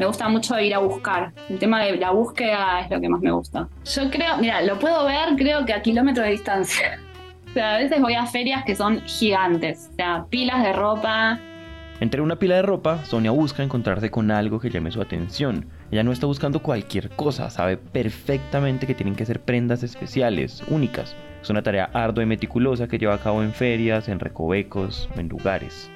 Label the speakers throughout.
Speaker 1: me gusta mucho ir a buscar. El tema de la búsqueda es lo que más me gusta. Yo creo, mira, lo puedo ver creo que a kilómetros de distancia. O sea, a veces voy a ferias que son gigantes. O sea, pilas de ropa.
Speaker 2: Entre una pila de ropa, Sonia busca encontrarse con algo que llame su atención. Ella no está buscando cualquier cosa, sabe perfectamente que tienen que ser prendas especiales, únicas. Es una tarea ardua y meticulosa que lleva a cabo en ferias, en recovecos, en lugares.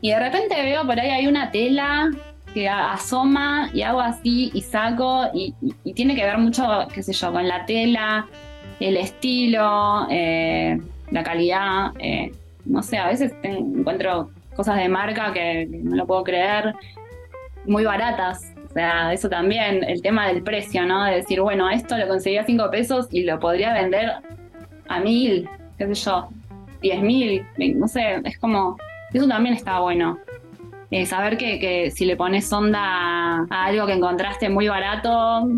Speaker 1: Y de repente veo por ahí hay una tela que asoma y hago así y saco y, tiene que ver mucho, qué sé yo, con la tela, el estilo, eh, la calidad. Eh, no sé, a veces encuentro cosas de marca que, no lo puedo creer, muy baratas. O sea, eso también, el tema del precio, ¿no? De decir, bueno, esto lo conseguí a 5 pesos y lo podría vender a mil, qué sé yo, 10 mil, no sé, es como, eso también está bueno. Eh, saber que, si le pones onda a algo que encontraste muy barato,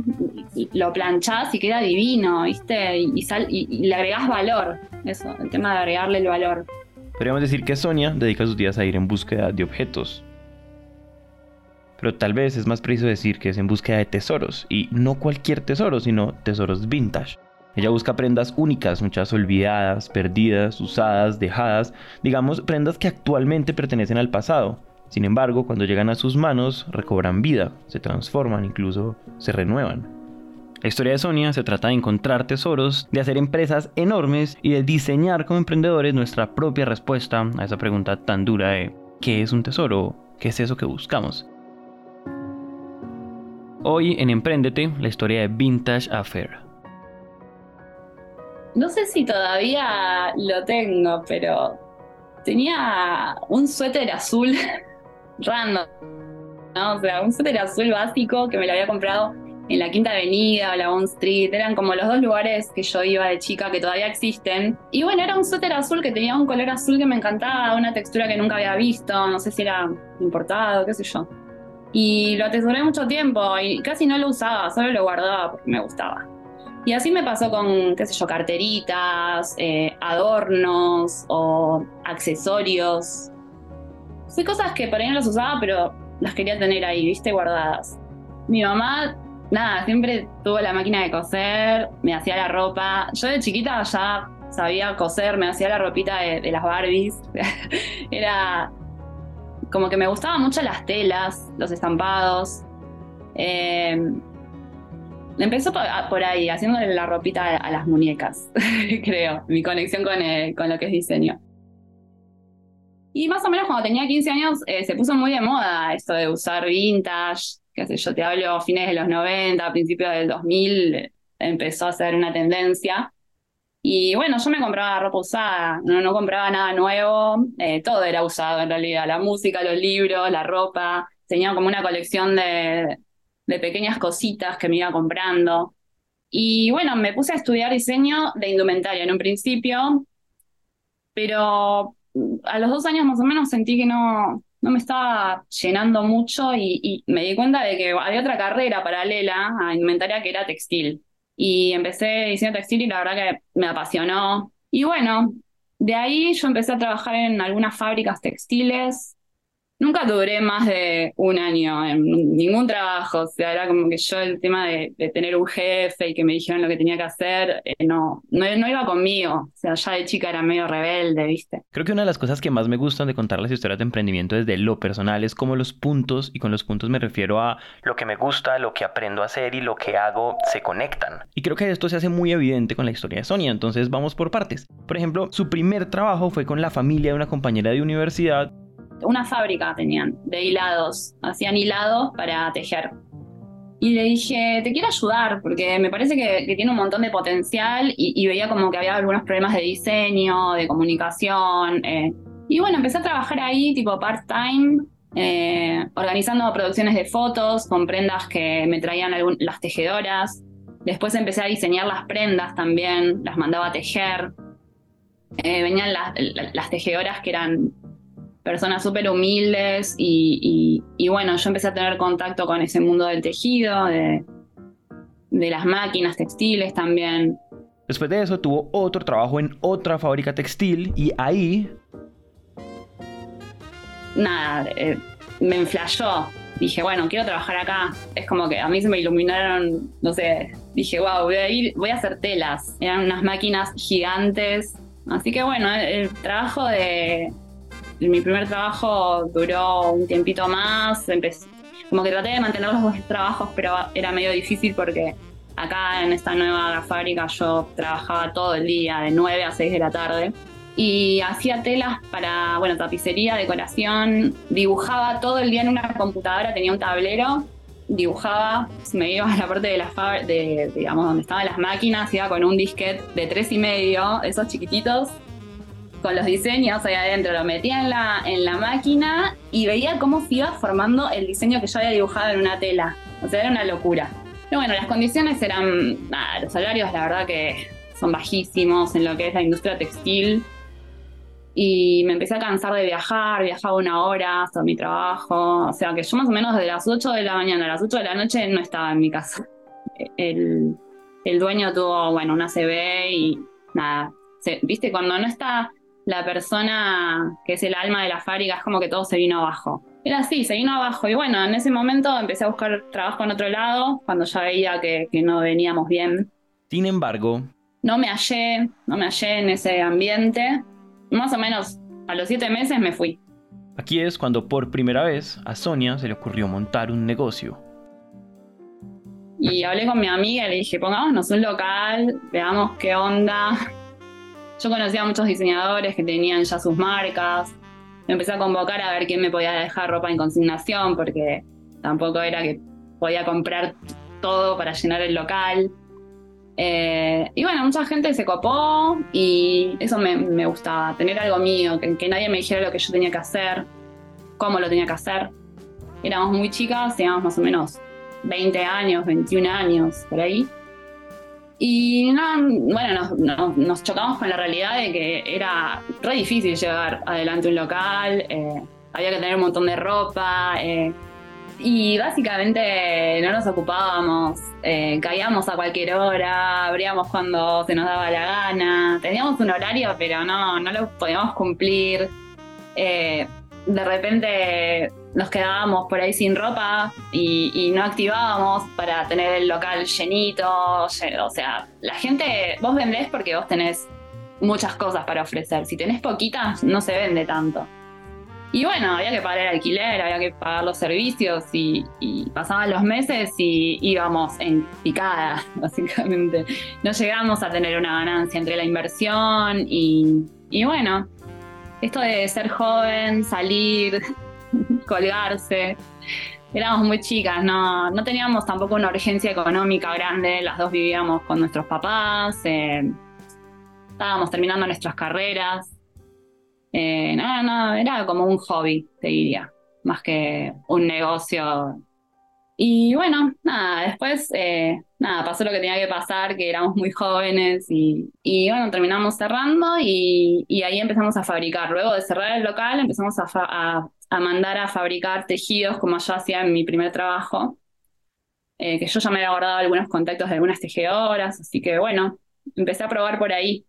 Speaker 1: lo planchás y queda divino, ¿viste? Y, y, le agregás valor. Eso, el tema de agregarle el valor.
Speaker 2: Podríamos decir que Sonia dedica sus días a ir en búsqueda de objetos. Pero tal vez es más preciso decir que es en búsqueda de tesoros, y no cualquier tesoro, sino tesoros vintage. Ella busca prendas únicas, muchas olvidadas, perdidas, usadas, dejadas, digamos, prendas que actualmente pertenecen al pasado, sin embargo, cuando llegan a sus manos, recobran vida, se transforman, incluso se renuevan. La historia de Sonia se trata de encontrar tesoros, de hacer empresas enormes y de diseñar como emprendedores nuestra propia respuesta a esa pregunta tan dura de ¿qué es un tesoro? ¿Qué es eso que buscamos? Hoy en Emprendete, la historia de Vintage Affair.
Speaker 1: No sé si todavía lo tengo, pero tenía un suéter azul random, ¿no? O sea, un suéter azul básico que me lo había comprado en la Quinta Avenida o la Bond Street, eran como los dos lugares que yo iba de chica que todavía existen. Y bueno, era un suéter azul que tenía un color azul que me encantaba, una textura que nunca había visto, no sé si era importado, qué sé yo. Y lo atesoré mucho tiempo y casi no lo usaba, solo lo guardaba porque me gustaba. Y así me pasó con, qué sé yo, carteritas, eh, adornos o accesorios Sí, cosas que por ahí no las usaba, pero las quería tener ahí, viste, guardadas. Mi mamá, nada, siempre tuvo la máquina de coser, me hacía la ropa. Yo de chiquita ya sabía coser, me hacía la ropita de, las Barbies. Era como que me gustaban mucho las telas, los estampados. Em, empezó por, ahí, haciéndole la ropita a, las muñecas, creo, mi conexión con, con lo que es diseño. Y más o menos cuando tenía 15 años eh, se puso muy de moda esto de usar vintage, qué sé yo, te hablo fines de los 90, principios del 2000, empezó a ser una tendencia. Y bueno, yo me compraba ropa usada, no, no compraba nada nuevo, eh, todo era usado en realidad, la música, los libros, la ropa, tenía como una colección de, de pequeñas cositas que me iba comprando. Y bueno, me puse a estudiar diseño de indumentaria en un principio, pero a los dos años más o menos sentí que no, no me estaba llenando mucho y, me di cuenta de que había otra carrera paralela a indumentaria que era textil. Y empecé diseño textil y la verdad que me apasionó. Y bueno, de ahí yo empecé a trabajar en algunas fábricas textiles Nunca duré más de un año en ningún trabajo, o sea, era como que yo el tema de, tener un jefe y que me dijeran lo que tenía que hacer, eh, no, no, iba conmigo, o sea, ya de chica era medio rebelde, ¿viste?
Speaker 2: Creo que una de las cosas que más me gustan de contar las historias de emprendimiento desde lo personal es como los puntos, y con los puntos me refiero a lo que me gusta, lo que aprendo a hacer y lo que hago se conectan. Y creo que esto se hace muy evidente con la historia de Sonia, entonces vamos por partes. Por ejemplo, su primer trabajo fue con la familia de una compañera de universidad
Speaker 1: una fábrica tenían de hilados, hacían hilados para tejer. Y le dije, te quiero ayudar porque me parece que, tiene un montón de potencial y, veía como que había algunos problemas de diseño, de comunicación. Eh. Y bueno, empecé a trabajar ahí tipo part-time, eh, organizando producciones de fotos con prendas que me traían las tejedoras. Después empecé a diseñar las prendas también, las mandaba a tejer. Eh, venían las tejedoras que eran personas súper humildes y, bueno, yo empecé a tener contacto con ese mundo del tejido, de, las máquinas textiles también.
Speaker 2: Después de eso tuvo otro trabajo en otra fábrica textil y ahí...
Speaker 1: Nada, eh, me enflayó, dije, bueno, quiero trabajar acá. Es como que a mí se me iluminaron, no sé, dije, wow, voy a ir, voy a hacer telas. Eran unas máquinas gigantes. Así que bueno, el, trabajo de, mi primer trabajo duró un tiempito más. Como que traté de mantener los dos trabajos, pero era medio difícil porque acá en esta nueva fábrica yo trabajaba todo el día, de 9 a 6 de la tarde y hacía telas para, bueno, tapicería, decoración, dibujaba todo el día en una computadora, tenía un tablero, dibujaba, me iba a la parte de la de, digamos, donde estaban las máquinas, iba con un disquete de tres y medio, esos chiquititos, con los diseños ahí adentro, lo metía en la, en la máquina y veía cómo se iba formando el diseño que yo había dibujado en una tela. O sea, era una locura. Pero bueno, las condiciones eran, nada, los salarios la verdad que son bajísimos en lo que es la industria textil y me empecé a cansar de viajar, viajaba una hora hasta mi trabajo, o sea que yo más o menos desde las 8 de la mañana a las 8 de la noche no estaba en mi casa. El, el dueño tuvo, bueno, una CB y nada, viste, cuando no está la persona que es el alma de la fábrica, es como que todo se vino abajo. Era así, se vino abajo. Y bueno, en ese momento empecé a buscar trabajo en otro lado, cuando ya veía que, que no veníamos bien.
Speaker 2: Sin embargo...
Speaker 1: No me hallé, no me hallé en ese ambiente más o menos a los siete meses me fui.
Speaker 2: Aquí es cuando por primera vez a Sonia se le ocurrió montar un negocio.
Speaker 1: Y hablé con mi amiga y le dije, pongámonos un local, veamos qué onda. Yo conocía a muchos diseñadores que tenían ya sus marcas. Me empecé a convocar a ver quién me podía dejar ropa en consignación, porque tampoco era que podía comprar todo para llenar el local. Eh, y bueno, mucha gente se copó y eso me, gustaba, tener algo mío, que, nadie me dijera lo que yo tenía que hacer, cómo lo tenía que hacer. Éramos muy chicas, teníamos más o menos 20 años, 21 años, por ahí. Y no, bueno, nos, chocamos con la realidad de que era re difícil llevar adelante un local, eh, había que tener un montón de ropa. Eh, y básicamente no nos ocupábamos, eh, caíamos a cualquier hora, abríamos cuando se nos daba la gana, teníamos un horario pero no, no lo podíamos cumplir. De repente nos quedábamos por ahí sin ropa y, no activábamos para tener el local llenito. O sea, la gente, vos vendés porque vos tenés muchas cosas para ofrecer. Si tenés poquitas, no se vende tanto. Y bueno, había que pagar el alquiler, había que pagar los servicios y, pasaban los meses y íbamos en picada, básicamente. No llegamos a tener una ganancia entre la inversión y, bueno, esto de ser joven, salir, colgarse. Éramos muy chicas, no, no teníamos tampoco una urgencia económica grande, las dos vivíamos con nuestros papás, eh, estábamos terminando nuestras carreras, eh, no, no, era como un hobby, te diría, más que un negocio. Y bueno, nada, después, eh, nada, pasó lo que tenía que pasar, que éramos muy jóvenes y, y bueno, terminamos cerrando y, y, ahí empezamos a fabricar. Luego de cerrar el local, empezamos a, a, mandar a fabricar tejidos como yo hacía en mi primer trabajo, eh, que yo ya me había guardado algunos contactos de algunas tejedoras, así que bueno, empecé a probar por ahí.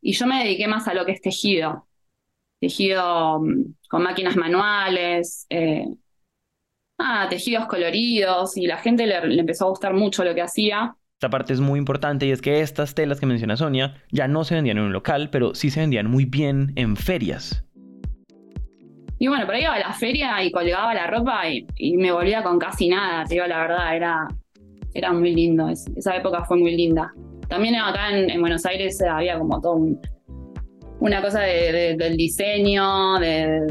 Speaker 1: Y yo me dediqué más a lo que es tejido, tejido mm, con máquinas manuales, eh, tejidos coloridos y la gente le, empezó a gustar mucho lo que hacía.
Speaker 2: Esta parte es muy importante y es que estas telas que menciona Sonia ya no se vendían en un local, pero sí se vendían muy bien en ferias.
Speaker 1: Y bueno, ahí iba a la feria y colgaba la ropa y, me volvía con casi nada, te digo la verdad, era, era muy lindo, esa época fue muy linda. También acá en Buenos Aires había como todo un, una cosa del diseño, de,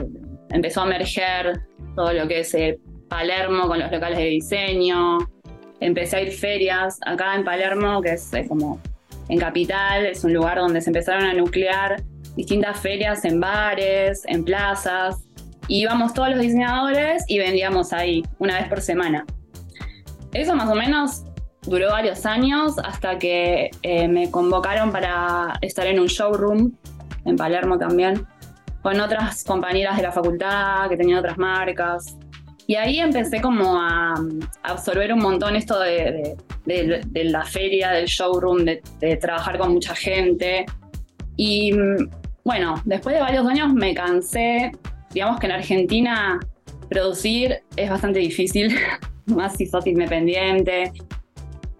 Speaker 1: empezó a emerger todo lo que es eh, Palermo con los locales de diseño. Empecé a ir ferias acá en Palermo, que es como en Capital, es un lugar donde se empezaron a nuclear distintas ferias en bares, en plazas. Y íbamos todos los diseñadores y vendíamos ahí una vez por semana. Eso más o menos duró varios años hasta que eh, me convocaron para estar en un showroom en Palermo también, con otras compañeras de la facultad que tenían otras marcas. Y ahí empecé como a, absorber un montón esto de, la feria, del showroom, de, trabajar con mucha gente. Y bueno, después de varios años me cansé, digamos que en Argentina producir es bastante difícil, más si sos independiente.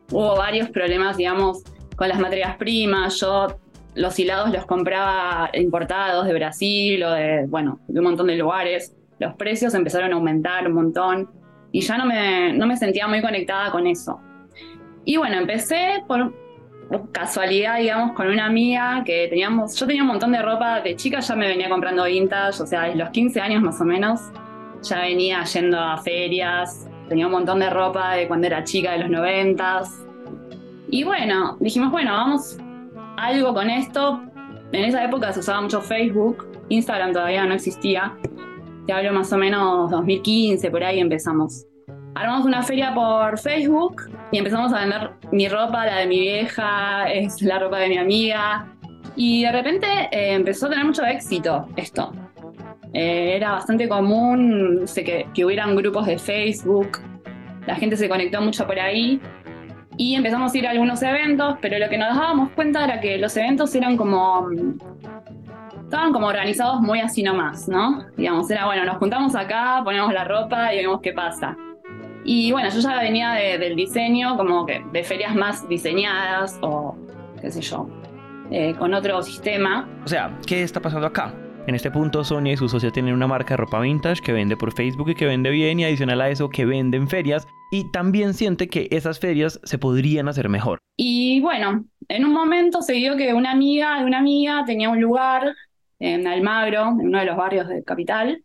Speaker 1: Hubo varios problemas, digamos, con las materias primas. Yo los hilados los compraba importados de Brasil o de, bueno, de un montón de lugares. Los precios empezaron a aumentar un montón y ya no me, no me sentía muy conectada con eso. Y bueno, empecé por casualidad, digamos, con una amiga que teníamos, yo tenía un montón de ropa de chica, ya me venía comprando vintage, o sea, a los 15 años más o menos, ya venía yendo a ferias, tenía un montón de ropa de cuando era chica, de los 90. Y bueno, dijimos, bueno, vamos algo con esto. En esa época se usaba mucho Facebook, Instagram todavía no existía. Te hablo más o menos 2015, por ahí empezamos. Armamos una feria por Facebook y empezamos a vender mi ropa, la de mi vieja, es la ropa de mi amiga. Y de repente eh, empezó a tener mucho éxito esto. Eh, era bastante común sé que, que hubieran grupos de Facebook, la gente se conectó mucho por ahí y empezamos a ir a algunos eventos, pero lo que nos dábamos cuenta era que los eventos eran como. estaban como organizados muy así nomás, ¿no? Digamos, era bueno, nos juntamos acá, ponemos la ropa y vemos qué pasa. Y bueno, yo ya venía del diseño, como que de ferias más diseñadas o qué sé yo, eh, con otro sistema.
Speaker 2: O sea, ¿qué está pasando acá? En este punto, Sonia y su socia tienen una marca de ropa vintage que vende por Facebook y que vende bien, y adicional a eso, que vende en ferias. Y también siente que esas ferias se podrían hacer mejor.
Speaker 1: Y bueno, en un momento se dio que una amiga de una amiga tenía un lugar en Almagro, en uno de los barrios de Capital,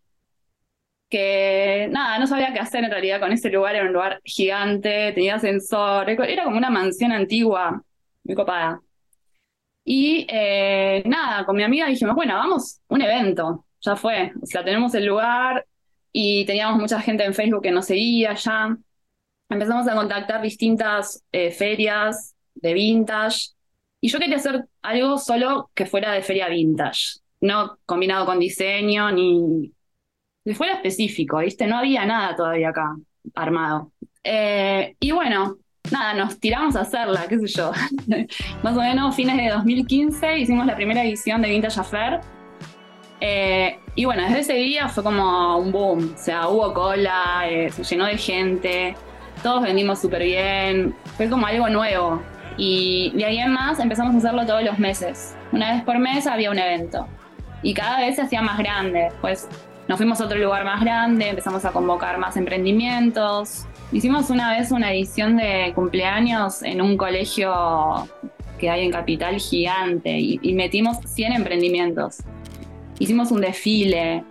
Speaker 1: que nada, no sabía qué hacer en realidad con ese lugar, era un lugar gigante, tenía ascensor, era como una mansión antigua, muy copada. Y eh, nada, con mi amiga dijimos, bueno, vamos, un evento, ya fue. O sea, tenemos el lugar y teníamos mucha gente en Facebook que nos seguía ya. Empezamos a contactar distintas eh, ferias de vintage. Y yo quería hacer algo solo que fuera de feria vintage, no combinado con diseño ni que fuera específico, ¿viste? No había nada todavía acá armado. Eh, y bueno, nada, nos tiramos a hacerla, qué sé yo. Más o menos fines de 2015 hicimos la primera edición de Vintage Affair. Eh, y bueno, desde ese día fue como un boom. O sea, hubo cola, eh, se llenó de gente, todos vendimos súper bien. Fue como algo nuevo. Y de ahí en más empezamos a hacerlo todos los meses. Una vez por mes había un evento. Y cada vez se hacía más grande. Pues nos fuimos a otro lugar más grande, empezamos a convocar más emprendimientos. Hicimos una vez una edición de cumpleaños en un colegio que hay en Capital gigante y, metimos 100 emprendimientos. Hicimos un desfile,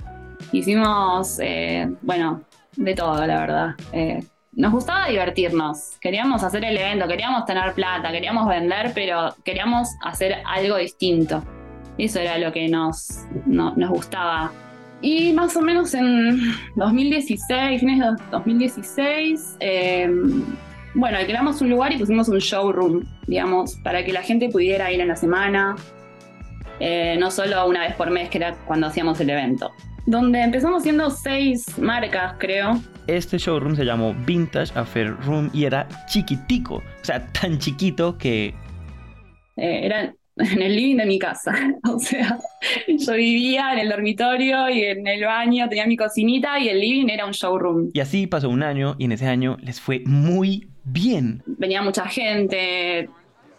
Speaker 1: hicimos, eh, bueno, de todo, la verdad. Eh, nos gustaba divertirnos, queríamos hacer el evento, queríamos tener plata, queríamos vender, pero queríamos hacer algo distinto. Eso era lo que nos, nos gustaba. Y más o menos en 2016, fines de 2016, em, bueno, alquilamos un lugar y pusimos un showroom, digamos, para que la gente pudiera ir en la semana, eh, no solo una vez por mes, que era cuando hacíamos el evento. Donde empezamos siendo seis marcas, creo.
Speaker 2: Este showroom se llamó Vintage Affair Room y era chiquitico, o sea, tan chiquito que...
Speaker 1: Eh, eran en el living de mi casa. O sea, yo vivía en el dormitorio y en el baño tenía mi cocinita y el living era un showroom.
Speaker 2: Y así pasó un año y en ese año les fue muy bien.
Speaker 1: Venía mucha gente,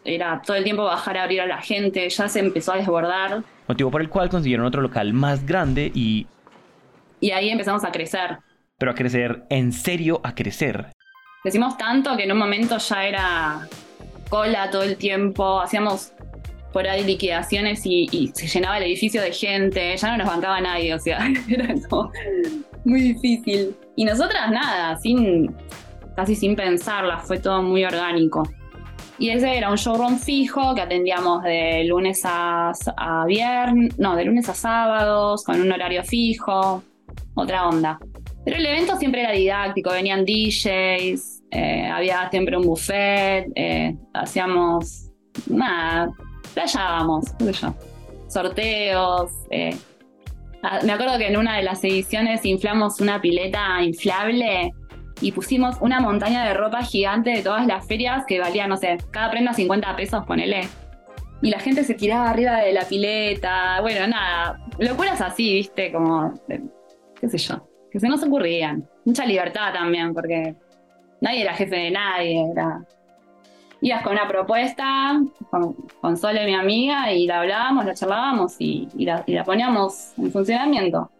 Speaker 1: era todo el tiempo bajar a abrir a la gente, ya se empezó a desbordar.
Speaker 2: Motivo por el cual consiguieron otro local más grande y...
Speaker 1: Y ahí empezamos a crecer.
Speaker 2: Pero a crecer, en serio, a crecer.
Speaker 1: Decimos tanto que en un momento ya era cola todo el tiempo, hacíamos por ahí liquidaciones y, se llenaba el edificio de gente, ya no nos bancaba nadie, o sea, era como muy difícil. Y nosotras nada, sin, casi sin pensarla, fue todo muy orgánico. Y ese era un showroom fijo que atendíamos de lunes a, viernes, no, de lunes a sábados, con un horario fijo, otra onda. Pero el evento siempre era didáctico, venían DJs, eh, había siempre un buffet, eh, hacíamos nada, playábamos, qué sé yo, sorteos. Eh. Ah, me acuerdo que en una de las ediciones inflamos una pileta inflable y pusimos una montaña de ropa gigante de todas las ferias que valía, no sé, cada prenda 50 pesos, ponele. Y la gente se tiraba arriba de la pileta. Bueno, nada, locuras así, viste, como, qué sé yo. que se nos ocurrían. Mucha libertad también, porque nadie era jefe de nadie, era... Ibas con una propuesta, con, con Sole, mi amiga, y la hablábamos, la charlábamos y, la, poníamos en funcionamiento.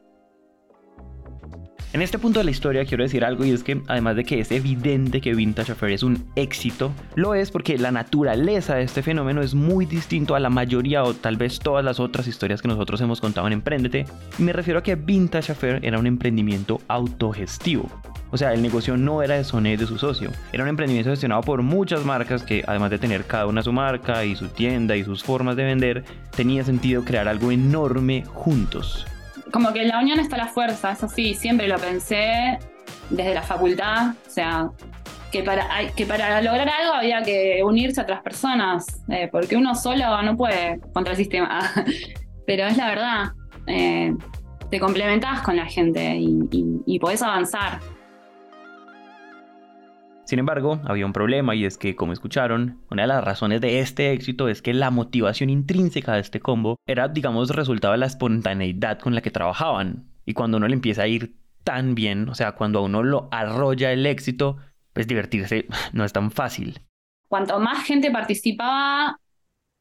Speaker 2: En este punto de la historia quiero decir algo y es que además de que es evidente que Vintage Affair es un éxito, lo es porque la naturaleza de este fenómeno es muy distinto a la mayoría o tal vez todas las otras historias que nosotros hemos contado en Emprendete. Y me refiero a que Vintage Affair era un emprendimiento autogestivo. O sea, el negocio no era de Soné de su socio. Era un emprendimiento gestionado por muchas marcas que, además de tener cada una su marca y su tienda y sus formas de vender, tenía sentido crear algo enorme juntos
Speaker 1: como que la unión está la fuerza, eso sí, siempre lo pensé desde la facultad, o sea, que para, que para lograr algo había que unirse a otras personas, eh, porque uno solo no puede contra el sistema, pero es la verdad, eh, te complementas con la gente y, y podés avanzar.
Speaker 2: Sin embargo, había un problema y es que, como escucharon, una de las razones de este éxito es que la motivación intrínseca de este combo era, digamos, resultado de la espontaneidad con la que trabajaban. Y cuando uno le empieza a ir tan bien, o sea, cuando a uno lo arrolla el éxito, pues divertirse no es tan fácil.
Speaker 1: Cuanto más gente participaba,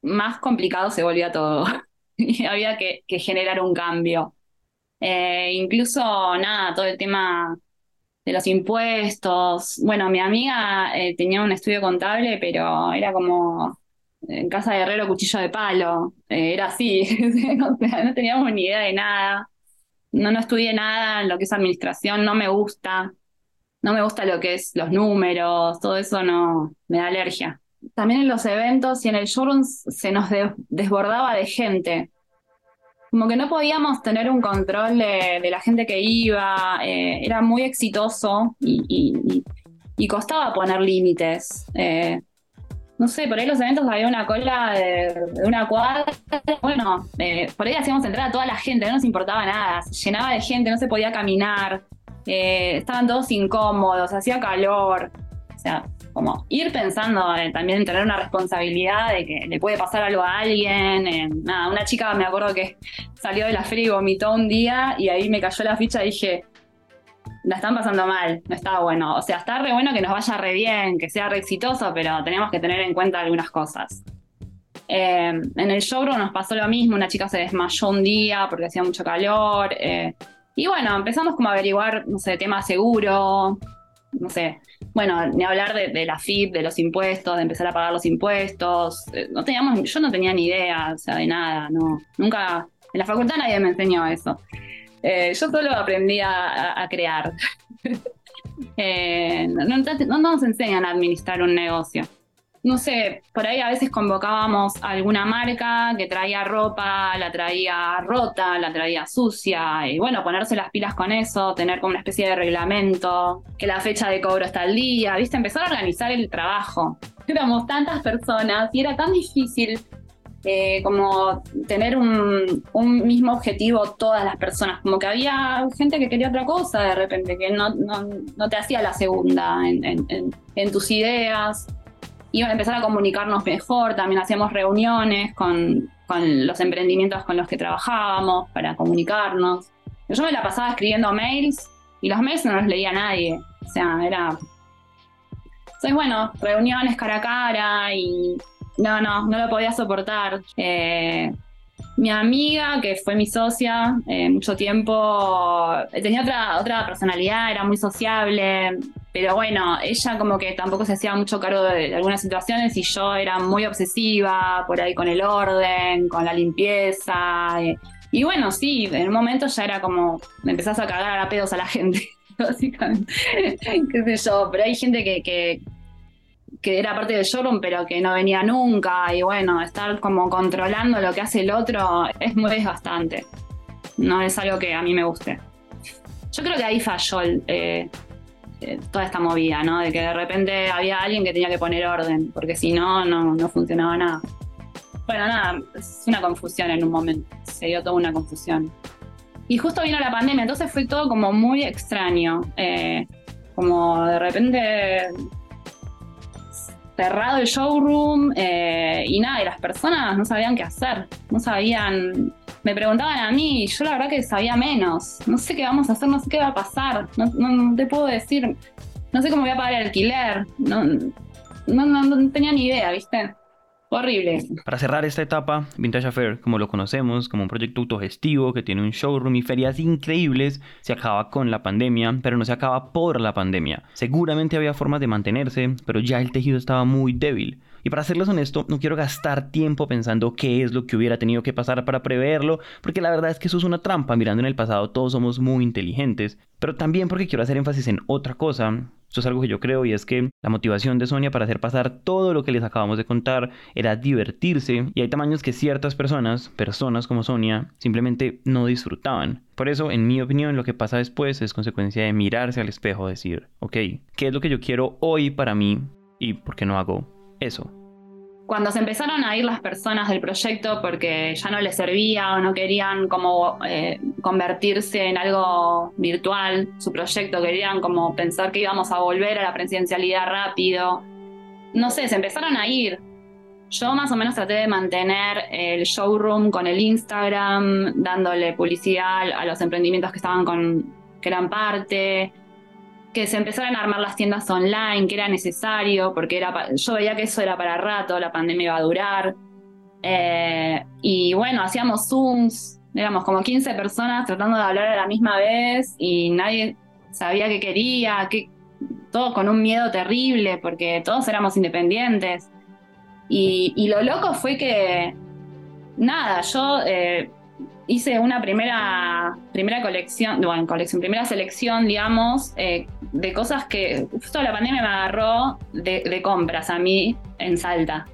Speaker 1: más complicado se volvía todo. y había que, generar un cambio. Eh, incluso, nada, todo el tema de los impuestos. Bueno, mi amiga eh, tenía un estudio contable, pero era como en casa de herrero cuchillo de palo. Eh, era así, no teníamos ni idea de nada. No, no estudié nada en lo que es administración, no me gusta. No me gusta lo que es los números, todo eso no me da alergia. También en los eventos y en el showroom se nos desbordaba de gente como que no podíamos tener un control de, la gente que iba, eh, era muy exitoso y, costaba poner límites. Eh, no sé, por ahí los eventos había una cola de, una cuadra, bueno, eh, por ahí hacíamos entrar a toda la gente, no nos importaba nada, se llenaba de gente, no se podía caminar, estaban todos incómodos, hacía calor, o sea, como ir pensando también en tener una responsabilidad de que le puede pasar algo a alguien. nada, una chica me acuerdo que salió de la feria y vomitó un día y ahí me cayó la ficha y dije, la están pasando mal, no estaba bueno. O sea, está re bueno que nos vaya re bien, que sea re exitoso, pero tenemos que tener en cuenta algunas cosas. Eh, en el showroom nos pasó lo mismo, una chica se desmayó un día porque hacía mucho calor. Eh, y bueno, empezamos como a averiguar, no sé, tema seguro, no sé, bueno, ni hablar de, la FIP, de los impuestos, de empezar a pagar los impuestos. Eh, no teníamos, yo no tenía ni idea, o sea, de nada, no. Nunca, en la facultad nadie me enseñó eso. Eh, yo solo aprendí a, crear. Eh, no, no, nos enseñan a administrar un negocio no sé, por ahí a veces convocábamos a alguna marca que traía ropa, la traía rota, la traía sucia, y bueno, ponerse las pilas con eso, tener como una especie de reglamento, que la fecha de cobro está al día, ¿viste? Empezar a organizar el trabajo. Éramos tantas personas y era tan difícil eh, como tener un, mismo objetivo todas las personas, como que había gente que quería otra cosa de repente, que no, te hacía la segunda en tus ideas y empezar a comunicarnos mejor, también hacíamos reuniones con, los emprendimientos con los que trabajábamos para comunicarnos. Yo me la pasaba escribiendo mails y los mails no los leía nadie, o sea, era... Entonces, bueno, reuniones cara a cara y no, no, no lo podía soportar. Eh, mi amiga, que fue mi socia eh, mucho tiempo, tenía otra, otra personalidad, era muy sociable, pero bueno, ella como que tampoco se hacía mucho cargo de, algunas situaciones y yo era muy obsesiva por ahí con el orden, con la limpieza. Eh, y bueno, sí, en un momento ya era como, me empezás a cagar a pedos a la gente, básicamente. Qué sé yo, pero hay gente que, que, que era parte del showroom, pero que no venía nunca. Y bueno, estar como controlando lo que hace el otro es muy desgastante. No es algo que a mí me guste. Yo creo que ahí falló eh, eh, toda esta movida, ¿no? De que de repente había alguien que tenía que poner orden, porque si no, no, funcionaba nada. Bueno, nada, es una confusión en un momento. Se dio toda una confusión. Y justo vino la pandemia, entonces fue todo como muy extraño. Eh, como de repente cerrado el showroom eh, y nada, y las personas no sabían qué hacer, no sabían me preguntaban a mí yo la verdad que sabía menos. No sé qué vamos a hacer, no sé qué va a pasar. No, te puedo decir. No sé cómo voy a pagar el alquiler. No, no, no tenía ni idea, ¿viste? Horrible.
Speaker 2: Para cerrar esta etapa, Vintage Affair, como lo conocemos, como un proyecto autogestivo que tiene un showroom y ferias increíbles, se acaba con la pandemia, pero no se acaba por la pandemia. Seguramente había formas de mantenerse, pero ya el tejido estaba muy débil. Y para serles honesto, no quiero gastar tiempo pensando qué es lo que hubiera tenido que pasar para preverlo, porque la verdad es que eso es una trampa. Mirando en el pasado, todos somos muy inteligentes, pero también porque quiero hacer énfasis en otra cosa. Esto es algo que yo creo y es que la motivación de Sonia para hacer pasar todo lo que les acabamos de contar era divertirse y hay tamaños que ciertas personas, personas como Sonia, simplemente no disfrutaban. Por eso, en mi opinión, lo que pasa después es consecuencia de mirarse al espejo, decir, ok, ¿qué es lo que yo quiero hoy para mí y por qué no hago eso?
Speaker 1: Cuando se empezaron a ir las personas del proyecto porque ya no les servía o no querían como eh, convertirse en algo virtual, su proyecto, querían como pensar que íbamos a volver a la presidencialidad rápido. No sé, se empezaron a ir. Yo más o menos traté de mantener el showroom con el Instagram, dándole publicidad a los emprendimientos que estaban con, que eran parte que se empezaran a armar las tiendas online, que era necesario, porque era, yo veía que eso era para rato, la pandemia iba a durar. Eh, y bueno, hacíamos Zooms, éramos como 15 personas tratando de hablar a la misma vez y nadie sabía qué quería, que, todo con un miedo terrible, porque todos éramos independientes. Y, lo loco fue que, nada, yo eh, hice una primera, primera colección, bueno, colección, primera selección, digamos, eh, de cosas que justo la pandemia me agarró de, compras a mí en Salta.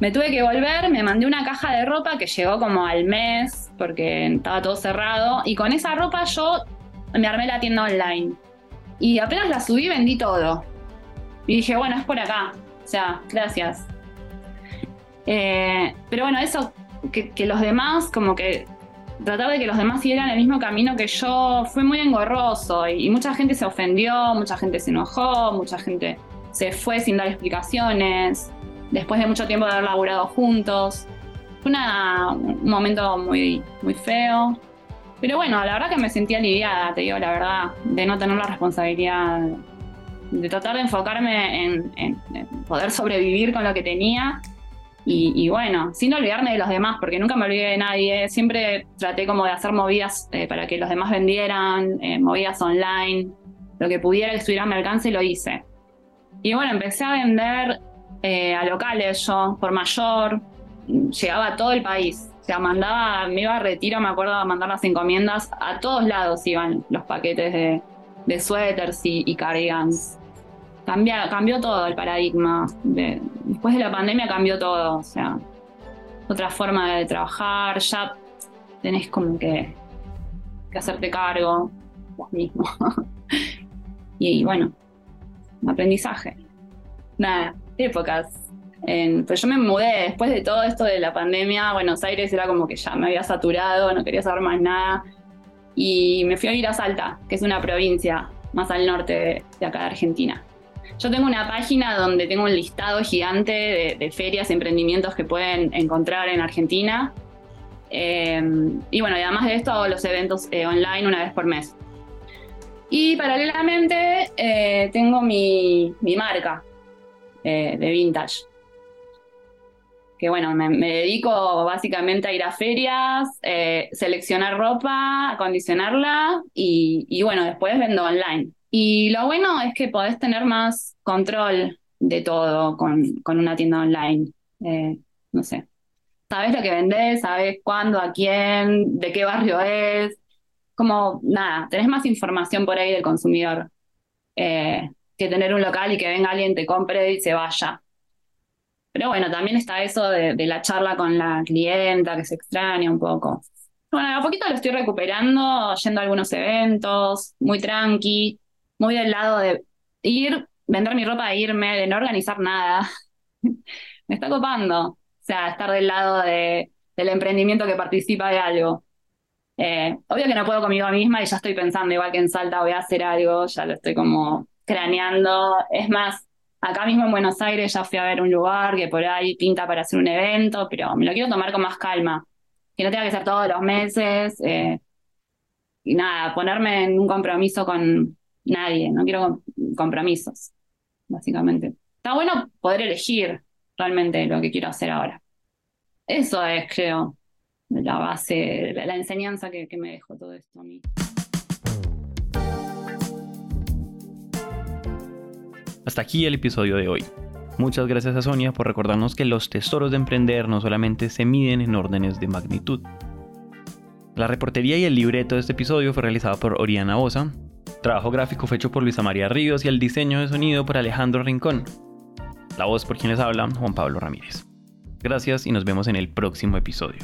Speaker 1: Me tuve que volver, me mandé una caja de ropa que llegó como al mes porque estaba todo cerrado y con esa ropa yo me armé la tienda online. Y apenas la subí vendí todo. Y dije, bueno, es por acá. O sea, gracias. Eh, pero bueno, eso que, los demás, como que tratar de que los demás siguieran el mismo camino que yo, fue muy engorroso y, mucha gente se ofendió, mucha gente se enojó, mucha gente se fue sin dar explicaciones, después de mucho tiempo de haber laburado juntos. Fue un momento muy, muy feo. Pero bueno, la verdad que me sentí aliviada, te digo la verdad, de no tener la responsabilidad, de tratar de enfocarme en poder sobrevivir con lo que tenía y, bueno, sin olvidarme de los demás, porque nunca me olvidé de nadie. Siempre traté como de hacer movidas eh, para que los demás vendieran, eh, movidas online, lo que pudiera que estuviera a mi alcance lo hice. Y bueno, empecé a vender eh, a locales yo, por mayor, llegaba a todo el país. O sea, mandaba, me iba a retiro, me acuerdo de mandar las encomiendas, a todos lados iban los paquetes de, de suéteres y, y cardigans cambió todo el paradigma. después de la pandemia cambió todo, o sea, otra forma de trabajar, ya tenés como que, hacerte cargo vos mismo. y, bueno, aprendizaje. Nada, épocas. En, pero yo me mudé después de todo esto de la pandemia. Buenos Aires era como que ya me había saturado, no quería saber más nada. Y me fui a ir a Salta, que es una provincia más al norte de acá de Argentina. Yo tengo una página donde tengo un listado gigante de, ferias y emprendimientos que pueden encontrar en Argentina. Eh, y bueno, además de esto hago los eventos eh, online una vez por mes. Y paralelamente eh, tengo mi, marca de vintage. Que bueno, me, dedico básicamente a ir a ferias, seleccionar ropa, acondicionarla y, y bueno, después vendo online. Y lo bueno es que podés tener más control de todo con, una tienda online. Eh, no sé. Sabes lo que vendés, sabes cuándo, a quién, de qué barrio es. Como nada, tenés más información por ahí del consumidor eh, que tener un local y que venga alguien, te compre y se vaya. Pero bueno, también está eso de, de la charla con la clienta que se extraña un poco. Bueno, a poquito lo estoy recuperando, yendo a algunos eventos, muy tranqui muy del lado de ir, vender mi ropa e irme, de no organizar nada. Me está copando. O sea, estar del lado de, del emprendimiento que participa de algo. Eh, obvio que no puedo conmigo misma y ya estoy pensando, igual que en Salta voy a hacer algo, ya lo estoy como craneando. Es más, acá mismo en Buenos Aires ya fui a ver un lugar que por ahí pinta para hacer un evento, pero me lo quiero tomar con más calma. que no tenga que ser todos los meses. Eh, y nada, ponerme en un compromiso con nadie, no quiero compromisos, básicamente. Está bueno poder elegir realmente lo que quiero hacer ahora. Eso es, creo, la base, la, enseñanza que, que me dejó todo esto a mí.
Speaker 2: Hasta aquí el episodio de hoy. Muchas gracias a Sonia por recordarnos que los tesoros de emprender no solamente se miden en órdenes de magnitud. La reportería y el libreto de este episodio fue realizado por Oriana Osa, trabajo gráfico fue hecho por Luisa María Ríos y el diseño de sonido por Alejandro Rincón. La voz por quien les habla, Juan Pablo Ramírez. Gracias y nos vemos en el próximo episodio.